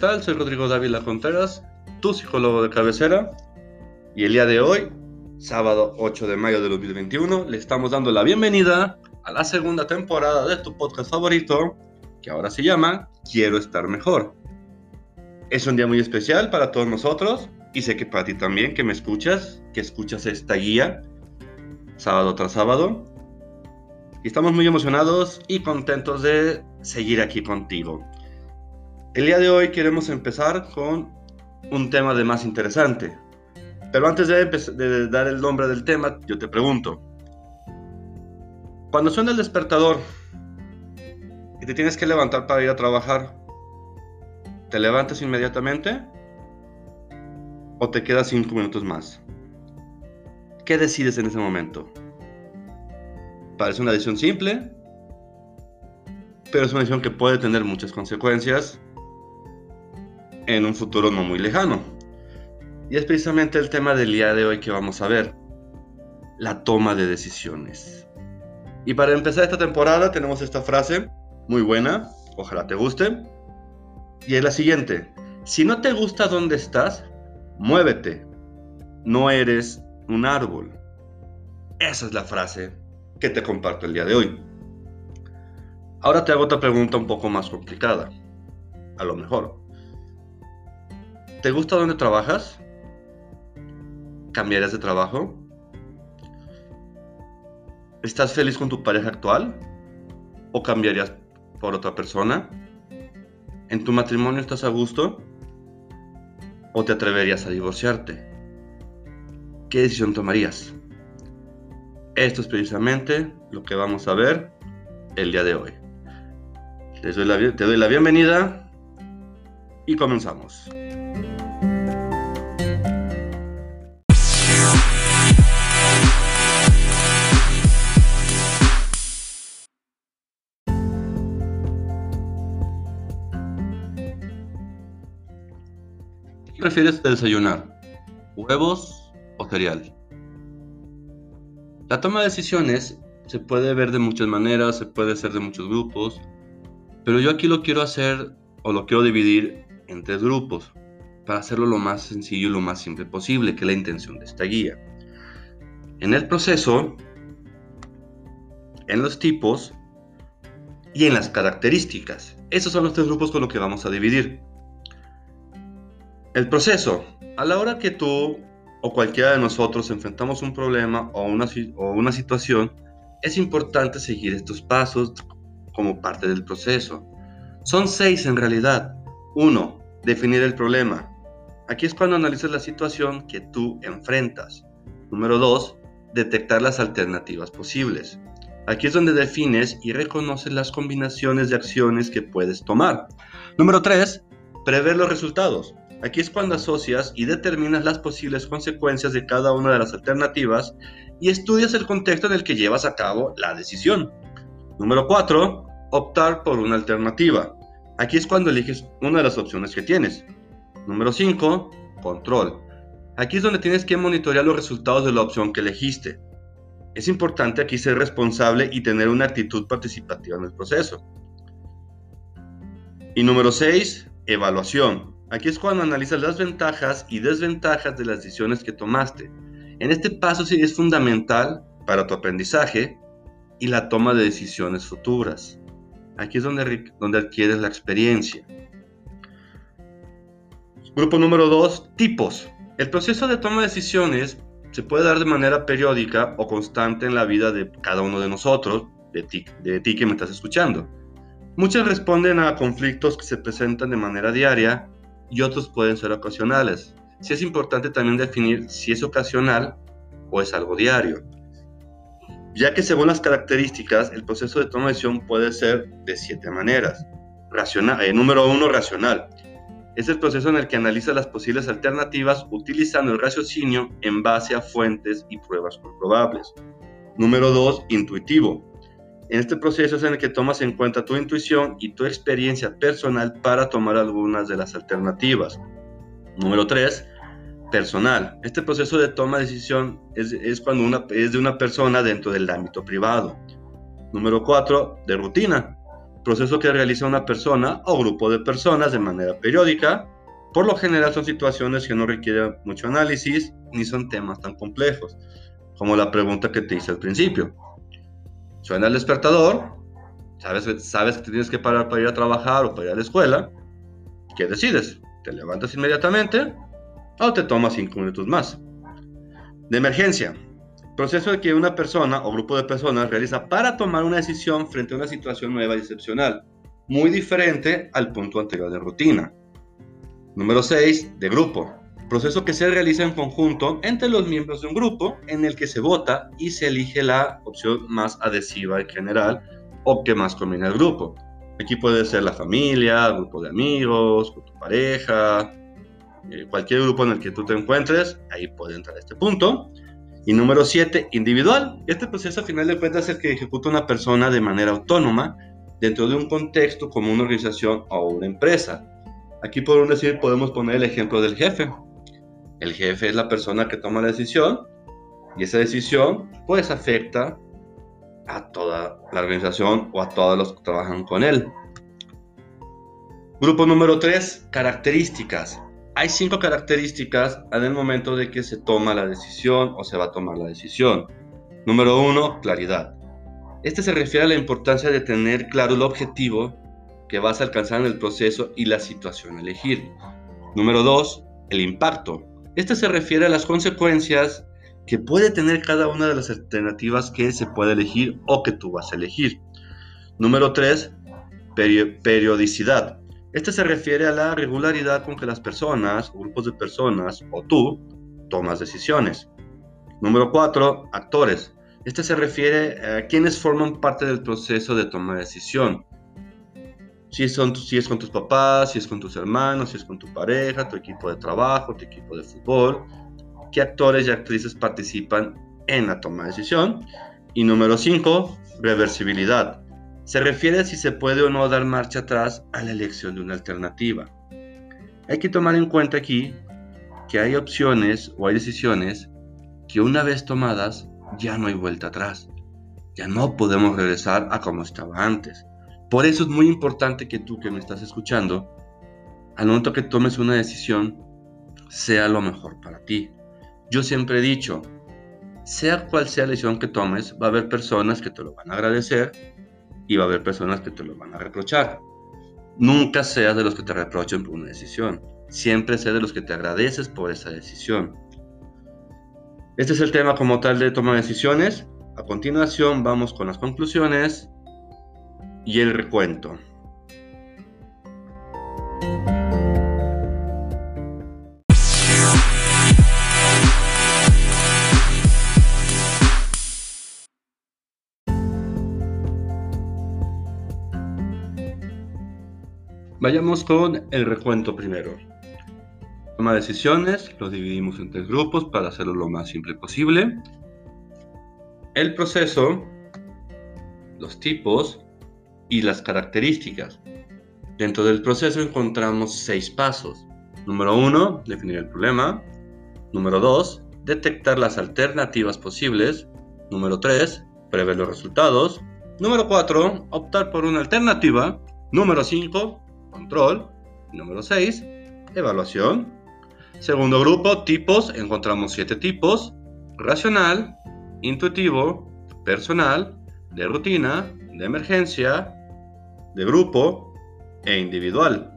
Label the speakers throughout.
Speaker 1: Hola, ¿qué tal? Soy Rodrigo Dávila Contreras, tu psicólogo de cabecera. Y el día de hoy, sábado 8 de mayo de 2021, le estamos dando la bienvenida a la segunda temporada de tu podcast favorito, que ahora se llama Quiero estar mejor. Es un día muy especial para todos nosotros y sé que para ti también, que me escuchas, que escuchas esta guía sábado tras sábado. Y estamos muy emocionados y contentos de seguir aquí contigo. El día de hoy queremos empezar con un tema de más interesante. Pero antes de, dar el nombre del tema, yo te pregunto. Cuando suena el despertador y te tienes que levantar para ir a trabajar, ¿te levantas inmediatamente? ¿O te quedas cinco minutos más? ¿Qué decides en ese momento? Parece una decisión simple, pero es una decisión que puede tener muchas consecuencias en un futuro no muy lejano. Y es precisamente el tema del día de hoy que vamos a ver, la toma de decisiones. Y para empezar esta temporada tenemos esta frase muy buena, ojalá te guste, y es la siguiente, si no te gusta dónde estás, muévete, no eres un árbol. Esa es la frase que te comparto el día de hoy. Ahora te hago otra pregunta un poco más complicada, a lo mejor. ¿Te gusta dónde trabajas? ¿Cambiarías de trabajo? ¿Estás feliz con tu pareja actual? ¿O cambiarías por otra persona? ¿En tu matrimonio estás a gusto? ¿O te atreverías a divorciarte? ¿Qué decisión tomarías? Esto es precisamente lo que vamos a ver el día de hoy. te doy la bienvenida y comenzamos. Prefieres desayunar? ¿Huevos o cereal? La toma de decisiones se puede ver de muchas maneras, se puede hacer de muchos grupos, pero yo aquí lo quiero hacer o lo quiero dividir en tres grupos para hacerlo lo más sencillo y lo más simple posible, que es la intención de esta guía. En el proceso, en los tipos y en las características. Esos son los tres grupos con los que vamos a dividir. El proceso. A la hora que tú o cualquiera de nosotros enfrentamos un problema o una, situación, es importante seguir estos pasos como parte del proceso. Son seis en realidad. Uno, definir el problema. Aquí es cuando analizas la situación que tú enfrentas. Número dos, detectar las alternativas posibles. Aquí es donde defines y reconoces las combinaciones de acciones que puedes tomar. Número tres, prever los resultados. Aquí es cuando asocias y determinas las posibles consecuencias de cada una de las alternativas y estudias el contexto en el que llevas a cabo la decisión. Número 4. Optar por una alternativa. Aquí es cuando eliges una de las opciones que tienes. Número 5. Control. Aquí es donde tienes que monitorear los resultados de la opción que elegiste. Es importante aquí ser responsable y tener una actitud participativa en el proceso. Y número 6. Evaluación. Aquí es cuando analizas las ventajas y desventajas de las decisiones que tomaste. En este paso sí es fundamental para tu aprendizaje y la toma de decisiones futuras. Aquí es donde, donde adquieres la experiencia. Grupo número 2, tipos. El proceso de toma de decisiones se puede dar de manera periódica o constante en la vida de cada uno de nosotros, de ti, de ti que me estás escuchando. Muchas responden a conflictos que se presentan de manera diaria y otros pueden ser ocasionales. Sí es importante también definir si es ocasional o es algo diario, ya que según las características el proceso de toma de decisión puede ser de siete maneras. Racional, eh, número uno, racional. Es el proceso en el que analiza las posibles alternativas utilizando el raciocinio en base a fuentes y pruebas comprobables. Número dos, intuitivo. En este proceso es en el que tomas en cuenta tu intuición y tu experiencia personal para tomar algunas de las alternativas. Número 3. Personal. Este proceso de toma de decisión es, cuando una, es de una persona dentro del ámbito privado. Número 4. De rutina. proceso que realiza una persona o grupo de personas de manera periódica. Por lo general son situaciones que no requieren mucho análisis ni son temas tan complejos, como la pregunta que te hice al principio. Suena el despertador, sabes, sabes que tienes que parar para ir a trabajar o para ir a la escuela. ¿Qué decides? ¿Te levantas inmediatamente o te tomas cinco minutos más? De emergencia, proceso que una persona o grupo de personas realiza para tomar una decisión frente a una situación nueva y excepcional, muy diferente al punto anterior de rutina. Número 6. De grupo. Proceso que se realiza en conjunto entre los miembros de un grupo en el que se vota y se elige la opción más adhesiva en general o que más conviene al grupo. Aquí puede ser la familia, grupo de amigos, tu pareja, eh, cualquier grupo en el que tú te encuentres, ahí puede entrar este punto. Y número 7, individual. Este proceso a final de cuentas es el que ejecuta una persona de manera autónoma dentro de un contexto como una organización o una empresa. Aquí podemos decir, podemos poner el ejemplo del jefe. El jefe es la persona que toma la decisión y esa decisión pues afecta a toda la organización o a todos los que trabajan con él. Grupo número 3, características hay cinco características en el momento de que se toma la decisión o se va a tomar la decisión. Número uno, claridad. Este se refiere a la importancia de tener claro el objetivo que vas a alcanzar en el proceso y la situación a elegir. Número dos, el impacto. Este se refiere a las consecuencias que puede tener cada una de las alternativas que se puede elegir o que tú vas a elegir. Número tres, periodicidad. Este se refiere a la regularidad con que las personas, grupos de personas o tú tomas decisiones. Número 4. Actores. Este se refiere a quienes forman parte del proceso de toma de decisión. Si, es con tus papás, si es con tus hermanos, si es con tu pareja, tu equipo de trabajo, tu equipo de fútbol. ¿Qué actores y actrices participan en la toma de decisión? Y número 5. Reversibilidad. Se refiere a si se puede o no dar marcha atrás a la elección de una alternativa. Hay que tomar en cuenta aquí que hay opciones o hay decisiones que una vez tomadas ya no hay vuelta atrás. Ya no podemos regresar a como estaba antes. Por eso es muy importante que tú que me estás escuchando, al momento que tomes una decisión, sea lo mejor para ti. Yo siempre he dicho, sea cual sea la decisión que tomes, va a haber personas que te lo van a agradecer y va a haber personas que te lo van a reprochar. Nunca seas de los que te reprochen por una decisión. Siempre sé de los que te agradeces por esa decisión. Este es el tema como tal de toma de decisiones. A continuación vamos con las conclusiones y el recuento. Vayamos con el recuento primero. Toma decisiones, lo dividimos en tres grupos para hacerlo lo más simple posible. El proceso, los tipos y las características. Dentro del proceso encontramos seis pasos. Número uno, definir el problema. Número dos, detectar las alternativas posibles. Número tres, prever los resultados. Número cuatro, optar por una alternativa. Número cinco, control. Número 6, evaluación. Segundo grupo, tipos. Encontramos siete tipos. Racional, intuitivo, personal, de rutina, de emergencia, de grupo e individual.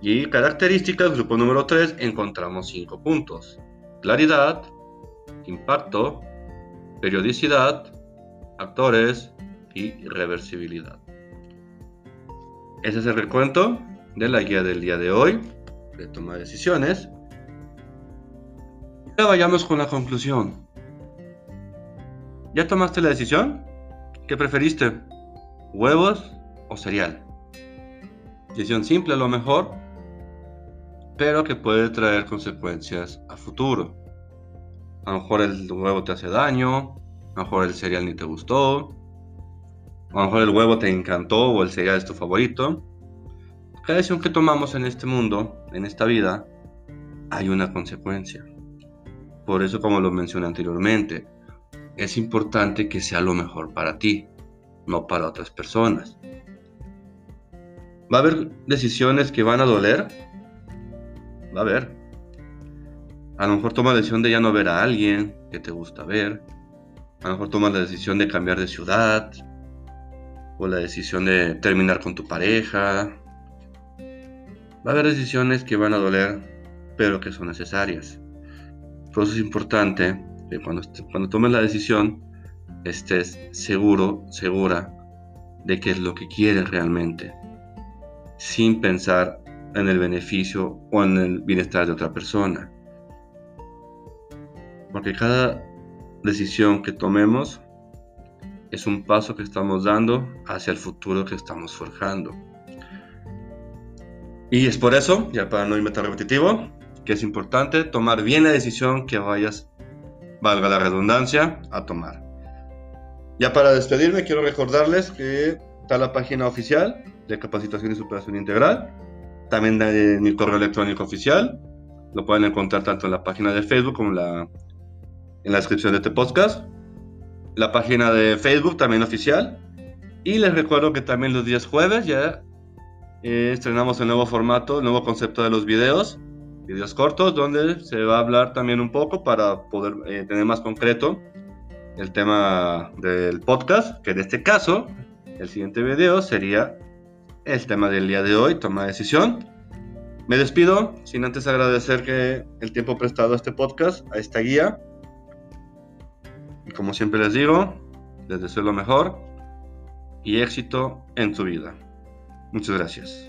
Speaker 1: Y características, grupo número 3, encontramos cinco puntos. Claridad, impacto, periodicidad, actores y reversibilidad. Ese es el recuento de la guía del día de hoy, de toma de decisiones. Ahora vayamos con la conclusión. ¿Ya tomaste la decisión? ¿Qué preferiste? ¿Huevos o cereal? Decisión simple a lo mejor, pero que puede traer consecuencias a futuro. A lo mejor el huevo te hace daño, a lo mejor el cereal ni te gustó, a lo mejor el huevo te encantó o el cereal es tu favorito. Cada decisión que tomamos en este mundo, en esta vida, hay una consecuencia. Por eso, como lo mencioné anteriormente, es importante que sea lo mejor para ti, no para otras personas. Va a haber decisiones que van a doler. Va a haber. A lo mejor tomas la decisión de ya no ver a alguien que te gusta ver. A lo mejor tomas la decisión de cambiar de ciudad. O la decisión de terminar con tu pareja. Va a haber decisiones que van a doler, pero que son necesarias. Por eso es importante que cuando, cuando tomes la decisión estés seguro, segura de qué es lo que quieres realmente, sin pensar en el beneficio o en el bienestar de otra persona. Porque cada decisión que tomemos es un paso que estamos dando hacia el futuro que estamos forjando. Y es por eso, ya para no irme tan repetitivo, que es importante tomar bien la decisión que vayas, valga la redundancia, a tomar. Ya para despedirme, quiero recordarles que está la página oficial de capacitación y superación integral, también mi correo electrónico oficial. Lo pueden encontrar tanto en la página de Facebook como en la, en la descripción de este podcast. La página de Facebook también oficial. Y les recuerdo que también los días jueves ya eh, estrenamos el nuevo formato, el nuevo concepto de los videos, videos cortos, donde se va a hablar también un poco para poder eh, tener más concreto el tema del podcast, que en este caso, el siguiente video sería el tema del día de hoy, toma de decisión. Me despido sin antes agradecer que el tiempo prestado a este podcast, a esta guía. Y como siempre les digo, les deseo lo mejor y éxito en su vida. Muchas gracias.